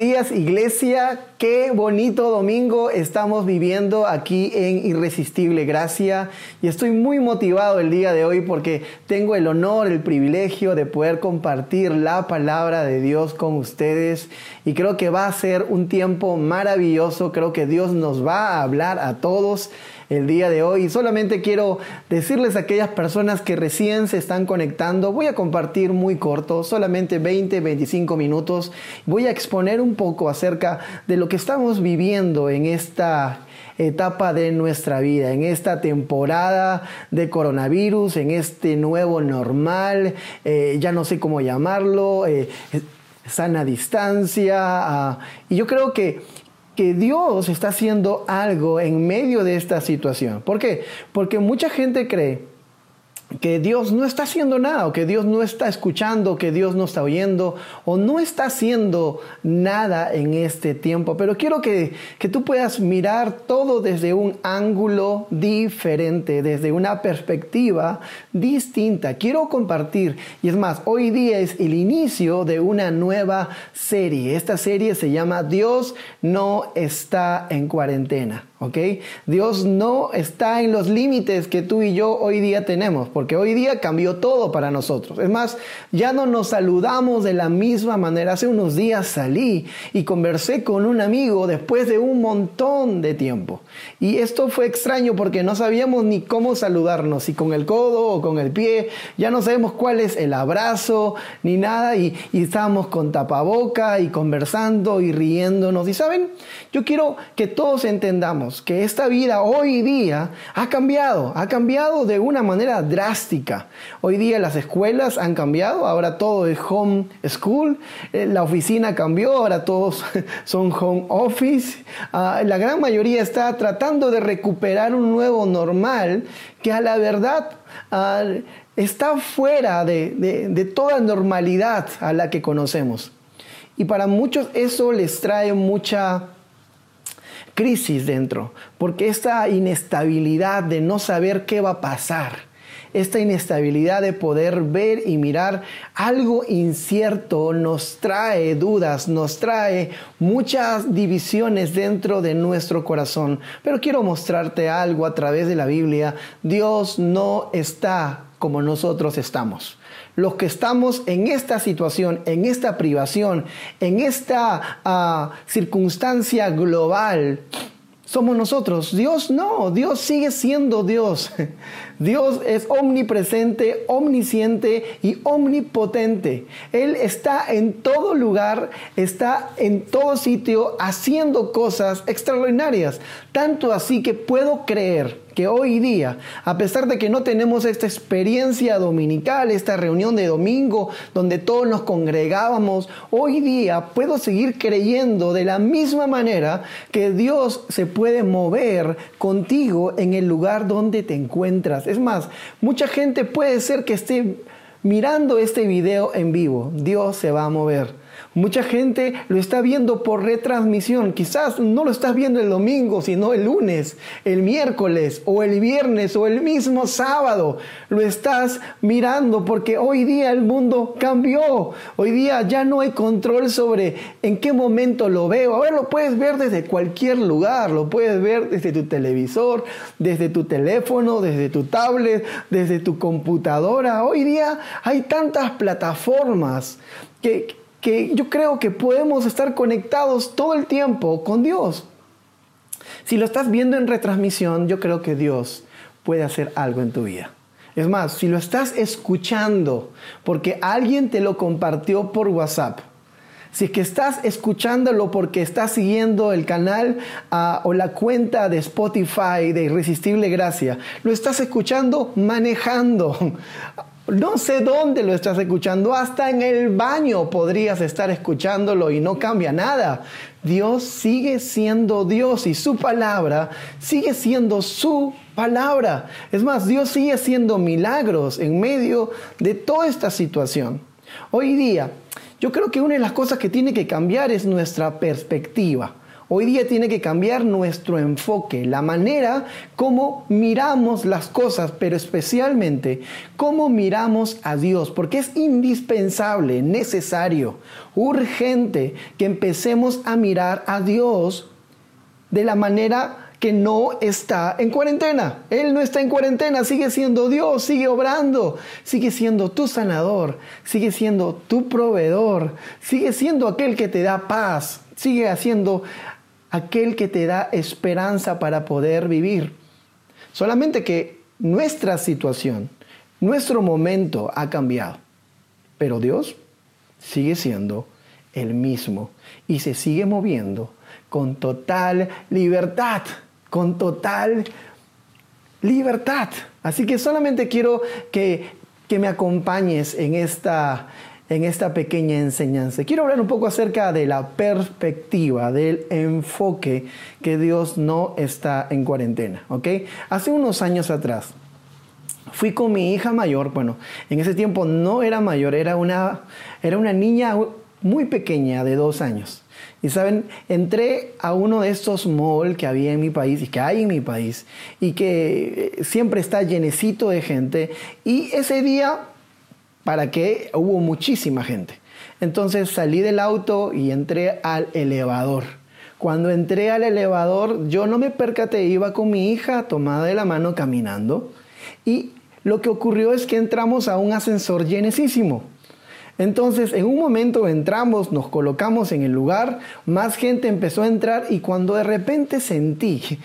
días iglesia, qué bonito domingo estamos viviendo aquí en Irresistible Gracia. Y estoy muy motivado el día de hoy porque tengo el honor, el privilegio de poder compartir la palabra de Dios con ustedes. Y creo que va a ser un tiempo maravilloso, creo que Dios nos va a hablar a todos el día de hoy. Solamente quiero decirles a aquellas personas que recién se están conectando, voy a compartir muy corto, solamente 20, 25 minutos. Voy a exponer un poco acerca de lo que estamos viviendo en esta etapa de nuestra vida, en esta temporada de coronavirus, en este nuevo normal, eh, ya no sé cómo llamarlo, eh, sana distancia. Ah, y yo creo que que Dios está haciendo algo en medio de esta situación. ¿Por qué? Porque mucha gente cree que Dios no está haciendo nada, o que Dios no está escuchando, que Dios no está oyendo, o no está haciendo nada en este tiempo. Pero quiero que, que, tú puedas mirar todo desde un ángulo diferente, desde una perspectiva distinta. Quiero compartir, y es más, hoy día es el inicio de una nueva serie. Esta serie se llama Dios no está en cuarentena. ¿Ok? Dios no está en los límites que tú y yo hoy día tenemos, porque hoy día cambió todo para nosotros. Es más, ya no nos saludamos de la misma manera. Hace unos días salí y conversé con un amigo después de un montón de tiempo. Y esto fue extraño porque no sabíamos ni cómo saludarnos, si con el codo o con el pie. Ya no sabemos cuál es el abrazo ni nada. Y, y estábamos con tapaboca y conversando y riéndonos. Y saben, yo quiero que todos entendamos que esta vida hoy día ha cambiado, ha cambiado de una manera drástica. Hoy día las escuelas han cambiado, ahora todo es home school, eh, la oficina cambió, ahora todos son home office. Ah, la gran mayoría está tratando de recuperar un nuevo normal que a la verdad ah, está fuera de toda normalidad a la que conocemos. Y para muchos eso les trae mucha crisis dentro, porque esta inestabilidad de no saber qué va a pasar, esta inestabilidad de poder ver y mirar algo incierto nos trae dudas, nos trae muchas divisiones dentro de nuestro corazón. Pero quiero mostrarte algo a través de la Biblia. Dios no está como nosotros estamos los que estamos en esta situación, en esta privación, en esta ah, circunstancia global, somos nosotros. Dios no, Dios sigue siendo Dios. Dios es omnipresente, omnisciente y omnipotente. Él está en todo lugar, está en todo sitio haciendo cosas extraordinarias. Tanto así que puedo creer que hoy día, a pesar de que no tenemos esta experiencia dominical, esta reunión de domingo donde todos nos congregábamos, hoy día puedo seguir creyendo de la misma manera que Dios se puede mover contigo en el lugar donde te encuentras. Es más, mucha gente puede ser que esté mirando este video en vivo. Dios se va a mover. Mucha gente lo está viendo por retransmisión. Quizás no lo estás viendo el domingo, sino el lunes, el miércoles o el viernes o el mismo sábado. Lo estás mirando porque hoy día el mundo cambió. Hoy día ya no hay control sobre en qué momento lo veo. Ahora lo puedes ver desde cualquier lugar. Lo puedes ver desde tu televisor, desde tu teléfono, desde tu tablet, desde tu computadora. Hoy día hay tantas plataformas que que yo creo que podemos estar conectados todo el tiempo con Dios. Si lo estás viendo en retransmisión, yo creo que Dios puede hacer algo en tu vida. Es más, si lo estás escuchando porque alguien te lo compartió por WhatsApp, si es que estás escuchándolo porque estás siguiendo el canal ah, o la cuenta de Spotify de Irresistible Gracia, lo estás escuchando manejando, no sé dónde lo estás escuchando, hasta en el baño podrías estar escuchándolo y no cambia nada. Dios sigue siendo Dios y su palabra sigue siendo su palabra. Es más, Dios sigue haciendo milagros en medio de toda esta situación. Hoy día, yo creo que una de las cosas que tiene que cambiar es nuestra perspectiva. Hoy día tiene que cambiar nuestro enfoque, la manera como miramos las cosas, pero especialmente cómo miramos a Dios, porque es indispensable, necesario, urgente que empecemos a mirar a Dios de la manera que no está en cuarentena. Él no está en cuarentena, sigue siendo Dios, sigue obrando, sigue siendo tu sanador, sigue siendo tu proveedor, sigue siendo aquel que te da paz, sigue haciendo aquel que te da esperanza para poder vivir. Solamente que nuestra situación, nuestro momento ha cambiado. Pero Dios sigue siendo el mismo y se sigue moviendo con total libertad, con total libertad. Así que solamente quiero que, que me acompañes en esta, en esta pequeña enseñanza. Quiero hablar un poco acerca de la perspectiva, del enfoque que Dios no está en cuarentena. ¿ok? Hace unos años atrás fui con mi hija mayor, bueno, en ese tiempo no era mayor, era una, era una niña muy pequeña de dos años. Y saben, entré a uno de estos malls que había en mi país y que hay en mi país y que eh, siempre está llenecito de gente. Y ese día ¿Para qué? Hubo muchísima gente. Entonces salí del auto y entré al elevador. Cuando entré al elevador, yo no me percaté, iba con mi hija tomada de la mano caminando y lo que ocurrió es que entramos a un ascensor llenísimo. Entonces, en un momento entramos, nos colocamos en el lugar, más gente empezó a entrar y cuando de repente sentí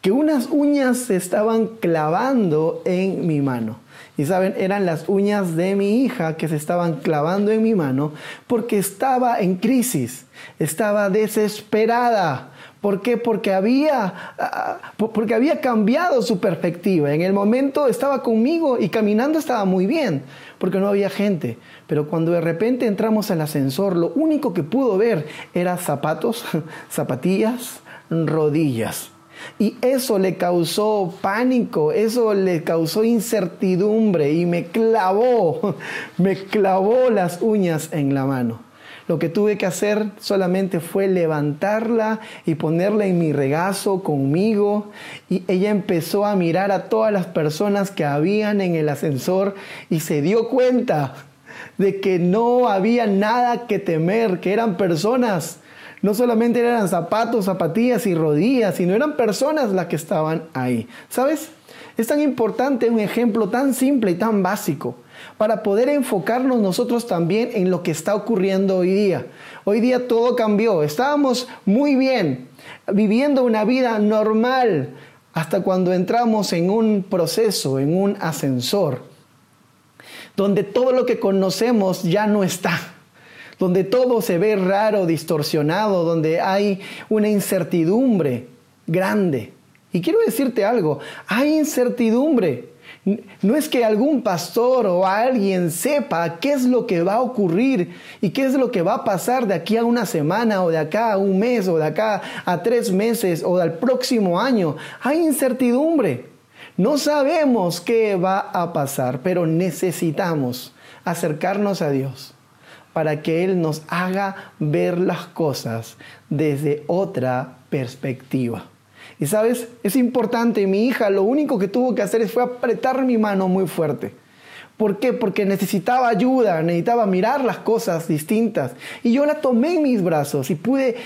que unas uñas se estaban clavando en mi mano. Y saben, eran las uñas de mi hija que se estaban clavando en mi mano porque estaba en crisis, estaba desesperada. ¿Por qué? Porque había, ah, porque había cambiado su perspectiva. En el momento estaba conmigo y caminando estaba muy bien, porque no había gente. Pero cuando de repente entramos al ascensor, lo único que pudo ver era zapatos, zapatillas, rodillas. Y eso le causó pánico, eso le causó incertidumbre y me clavó, me clavó las uñas en la mano. Lo que tuve que hacer solamente fue levantarla y ponerla en mi regazo conmigo. Y ella empezó a mirar a todas las personas que habían en el ascensor y se dio cuenta de que no había nada que temer, que eran personas no solamente eran zapatos, zapatillas y rodillas, sino eran personas las que estaban ahí. ¿Sabes? Es tan importante un ejemplo tan simple y tan básico para poder enfocarnos nosotros también en lo que está ocurriendo hoy día. Hoy día todo cambió, estábamos muy bien, viviendo una vida normal hasta cuando entramos en un proceso, en un ascensor, donde todo lo que conocemos ya no está donde todo se ve raro, distorsionado, donde hay una incertidumbre grande. Y quiero decirte algo, hay incertidumbre. No es que algún pastor o alguien sepa qué es lo que va a ocurrir y qué es lo que va a pasar de aquí a una semana o de acá a un mes o de acá a tres meses o del próximo año. Hay incertidumbre. No sabemos qué va a pasar, pero necesitamos acercarnos a Dios para que Él nos haga ver las cosas desde otra perspectiva. Y sabes, es importante, mi hija lo único que tuvo que hacer fue apretar mi mano muy fuerte. ¿Por qué? Porque necesitaba ayuda, necesitaba mirar las cosas distintas. Y yo la tomé en mis brazos y pude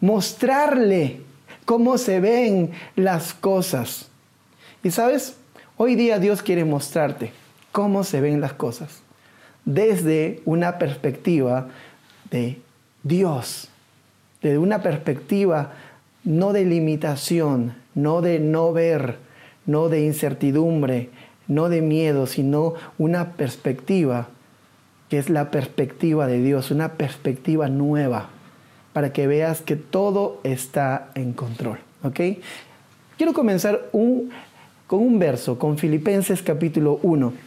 mostrarle cómo se ven las cosas. Y sabes, hoy día Dios quiere mostrarte cómo se ven las cosas desde una perspectiva de Dios, desde una perspectiva no de limitación, no de no ver, no de incertidumbre, no de miedo, sino una perspectiva que es la perspectiva de Dios, una perspectiva nueva, para que veas que todo está en control. ¿ok? Quiero comenzar con un verso, con Filipenses capítulo 1.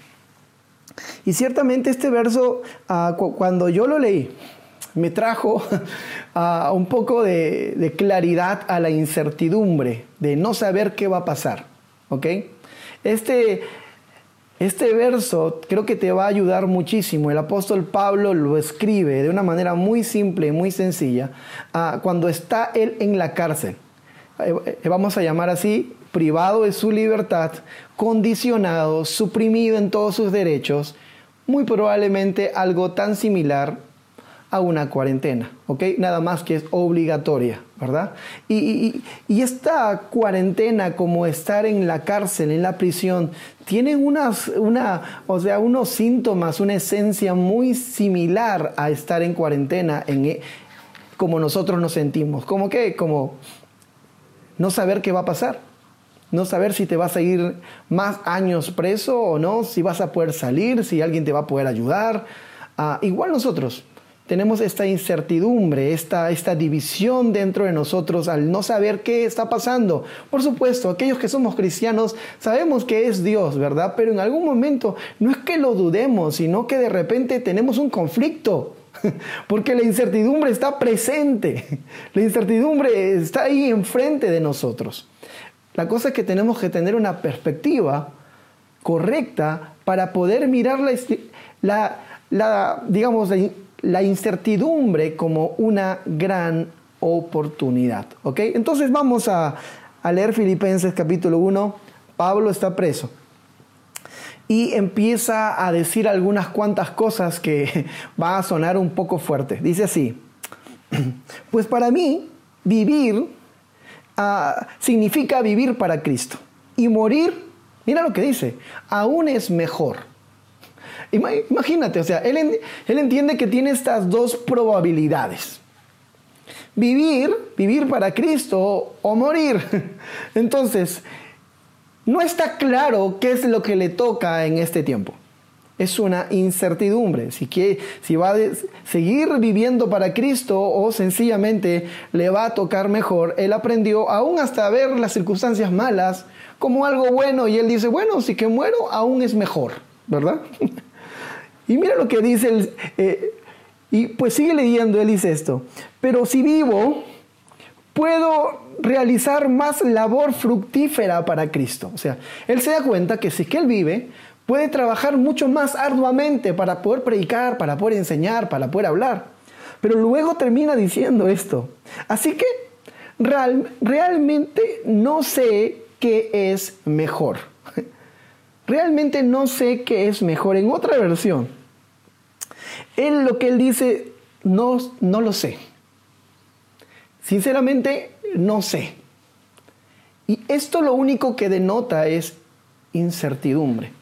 Y ciertamente este verso, ah, cuando yo lo leí, me trajo ah, un poco de, claridad a la incertidumbre de no saber qué va a pasar. ¿ok? Este, Este verso creo que te va a ayudar muchísimo. El apóstol Pablo lo escribe de una manera muy simple y muy sencilla ah, cuando está él en la cárcel. Eh, eh, vamos a llamar así, privado de su libertad, condicionado, suprimido en todos sus derechos, muy probablemente algo tan similar a una cuarentena, ¿ok? Nada más que es obligatoria, ¿verdad? Y, esta cuarentena, como estar en la cárcel, en la prisión, tiene unas, una, o sea, unos síntomas, una esencia muy similar a estar en cuarentena, en, e, como nosotros nos sentimos. ¿Cómo qué? Como no saber qué va a pasar. No saber si te vas a ir más años preso o no, si vas a poder salir, si alguien te va a poder ayudar. Ah, igual nosotros, tenemos esta incertidumbre, esta, esta división dentro de nosotros al no saber qué está pasando. Por supuesto, aquellos que somos cristianos sabemos que es Dios, ¿verdad? Pero en algún momento no es que lo dudemos, sino que de repente tenemos un conflicto. Porque la incertidumbre está presente, la incertidumbre está ahí enfrente de nosotros. La cosa es que tenemos que tener una perspectiva correcta para poder mirar la, la, digamos, la incertidumbre como una gran oportunidad. ¿Ok? Entonces vamos a, leer Filipenses capítulo 1. Pablo está preso y empieza a decir algunas cuantas cosas que va a sonar un poco fuerte. Dice así, pues para mí vivir significa vivir para Cristo y morir, mira lo que dice, aún es mejor. Imagínate, o sea, él, él entiende que tiene estas dos probabilidades. Vivir, vivir para Cristo o morir. Entonces, no está claro qué es lo que le toca en este tiempo. Es una incertidumbre. Si, que, si va a seguir viviendo para Cristo o sencillamente le va a tocar mejor. Él aprendió aún hasta ver las circunstancias malas como algo bueno y él dice, bueno, si que muero aún es mejor, ¿verdad? Y mira lo que dice, eh, y pues sigue leyendo, él dice esto, pero si vivo, puedo realizar más labor fructífera para Cristo. O sea, él se da cuenta que si que él vive, puede trabajar mucho más arduamente para poder predicar, para poder enseñar, para poder hablar. Pero luego termina diciendo esto. Así que realmente no sé qué es mejor. Realmente no sé qué es mejor. En otra versión, él lo que él dice, no, no lo sé. Sinceramente, no sé. Y esto lo único que denota es incertidumbre.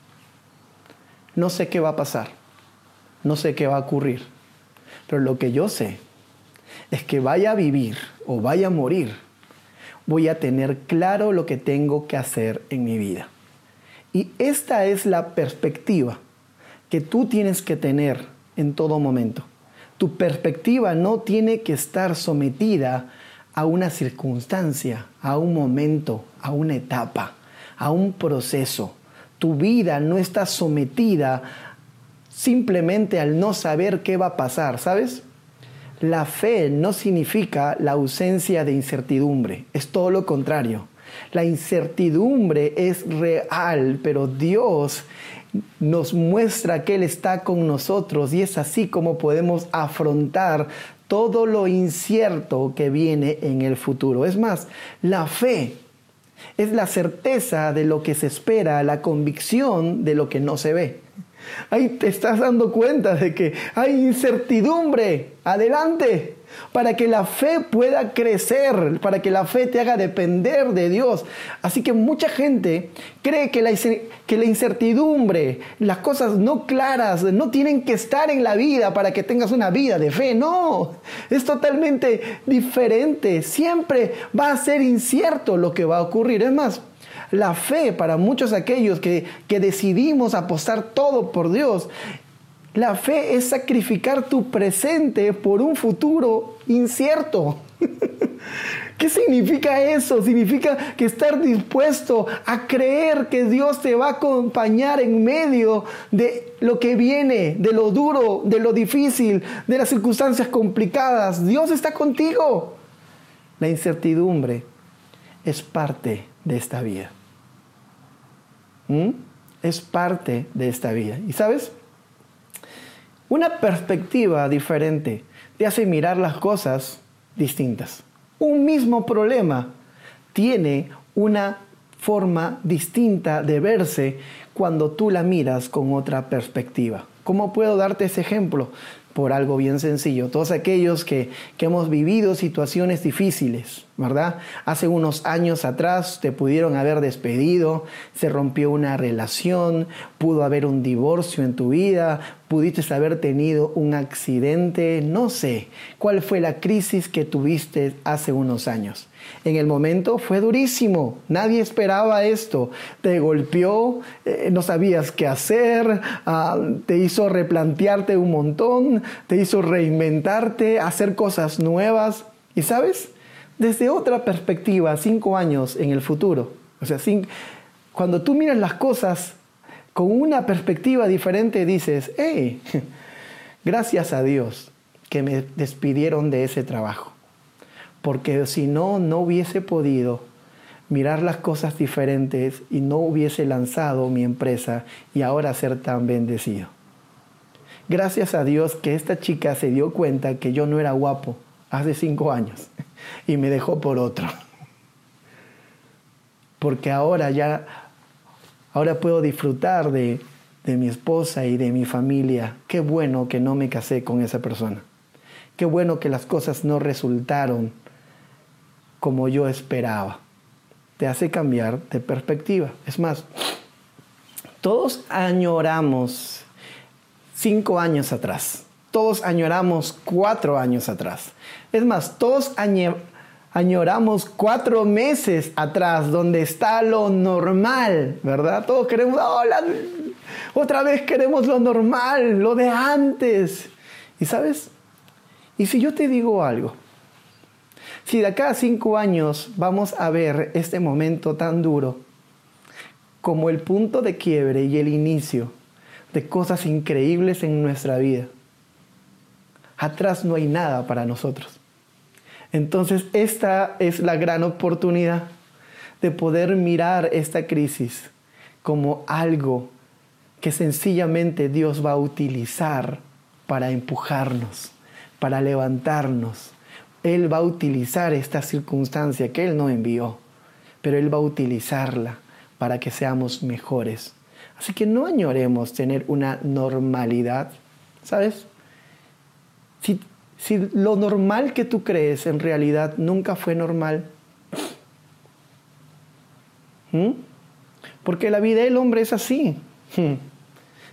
No sé qué va a pasar. No sé qué va a ocurrir. Pero lo que yo sé es que vaya a vivir o vaya a morir, voy a tener claro lo que tengo que hacer en mi vida. Y esta es la perspectiva que tú tienes que tener en todo momento. Tu perspectiva no tiene que estar sometida a una circunstancia, a un momento, a una etapa, a un proceso. Tu vida no está sometida simplemente al no saber qué va a pasar, ¿sabes? La fe no significa la ausencia de incertidumbre, es todo lo contrario. La incertidumbre es real, pero Dios nos muestra que Él está con nosotros y es así como podemos afrontar todo lo incierto que viene en el futuro. Es más, la fe es la certeza de lo que se espera, la convicción de lo que no se ve. Ahí te estás dando cuenta de que hay incertidumbre. Adelante para que la fe pueda crecer, para que la fe te haga depender de Dios. Así que mucha gente cree que la, incertidumbre, las cosas no claras, no tienen que estar en la vida para que tengas una vida de fe. No, es totalmente diferente. Siempre va a ser incierto lo que va a ocurrir. Es más, la fe para muchos aquellos que, que decidimos apostar todo por Dios la fe es sacrificar tu presente por un futuro incierto. ¿Qué significa eso? Significa que estar dispuesto a creer que Dios te va a acompañar en medio de lo que viene, de lo duro, de lo difícil, de las circunstancias complicadas. Dios está contigo. La incertidumbre es parte de esta vida. ¿Mm? es parte de esta vida. Y sabes, una perspectiva diferente te hace mirar las cosas distintas. Un mismo problema tiene una forma distinta de verse cuando tú la miras con otra perspectiva. ¿Cómo puedo darte ese ejemplo? Por algo bien sencillo. Todos aquellos que, que hemos vivido situaciones difíciles, ¿verdad? Hace unos años atrás te pudieron haber despedido, se rompió una relación, pudo haber un divorcio en tu vida, pudiste haber tenido un accidente, no sé cuál fue la crisis que tuviste hace unos años. En el momento fue durísimo, nadie esperaba esto, te golpeó, eh, no sabías qué hacer, ah, te hizo replantearte un montón, te hizo reinventarte, hacer cosas nuevas. Y sabes, desde otra perspectiva, cinco años en el futuro, o sea, cuando tú miras las cosas con una perspectiva diferente, dices, hey, gracias a Dios que me despidieron de ese trabajo porque si no, no hubiese podido mirar las cosas diferentes y no hubiese lanzado mi empresa y ahora ser tan bendecido. Gracias a Dios que esta chica se dio cuenta que yo no era guapo hace cinco años y me dejó por otro. Porque ahora ya, ahora puedo disfrutar de, de mi esposa y de mi familia. Qué bueno que no me casé con esa persona. Qué bueno que las cosas no resultaron como yo esperaba. Te hace cambiar de perspectiva. Es más, todos añoramos cinco años atrás. Todos añoramos cuatro años atrás. Es más, todos añoramos cuatro meses atrás, donde está lo normal, ¿verdad? Todos queremos, otra vez queremos lo normal, lo de antes. ¿Y sabes? ¿Y si yo te digo algo? Si de acá a cinco años vamos a ver este momento tan duro como el punto de quiebre y el inicio de cosas increíbles en nuestra vida, atrás no hay nada para nosotros. Entonces esta es la gran oportunidad de poder mirar esta crisis como algo que sencillamente Dios va a utilizar para empujarnos, para levantarnos, él va a utilizar esta circunstancia que Él no envió, pero Él va a utilizarla para que seamos mejores. Así que no añoremos tener una normalidad, ¿sabes? Si, lo normal que tú crees en realidad nunca fue normal, porque la vida del hombre es así.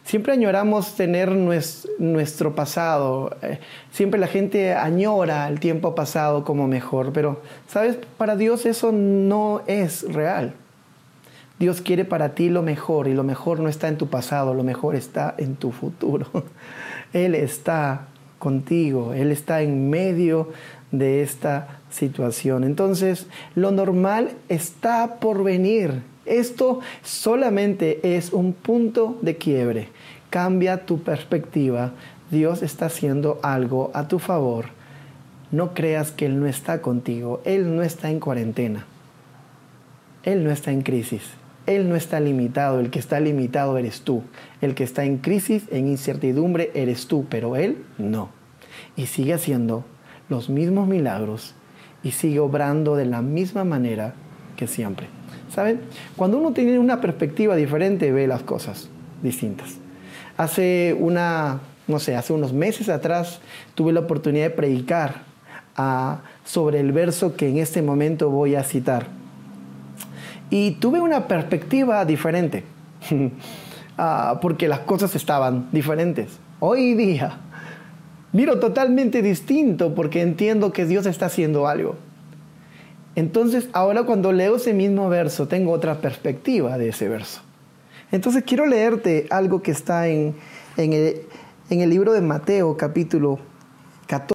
Siempre añoramos tener nuestro pasado, eh, siempre la gente añora el tiempo pasado como mejor, pero sabes, para Dios eso no es real. Dios quiere para ti lo mejor y lo mejor no está en tu pasado, lo mejor está en tu futuro. Él está contigo, Él está en medio de esta situación. Entonces, lo normal está por venir. Esto solamente es un punto de quiebre. Cambia tu perspectiva. Dios está haciendo algo a tu favor. No creas que Él no está contigo. Él no está en cuarentena. Él no está en crisis. Él no está limitado. El que está limitado eres tú. El que está en crisis, en incertidumbre, eres tú. Pero Él no. Y sigue haciendo los mismos milagros y sigue obrando de la misma manera que siempre. ¿Saben? Cuando uno tiene una perspectiva diferente, ve las cosas distintas. Hace una, no sé, hace unos meses atrás tuve la oportunidad de predicar ah, sobre el verso que en este momento voy a citar. Y tuve una perspectiva diferente, ah, porque las cosas estaban diferentes. Hoy día miro totalmente distinto porque entiendo que Dios está haciendo algo. Entonces, ahora cuando leo ese mismo verso, tengo otra perspectiva de ese verso. Entonces, quiero leerte algo que está en, en, el, en el libro de Mateo, capítulo 14.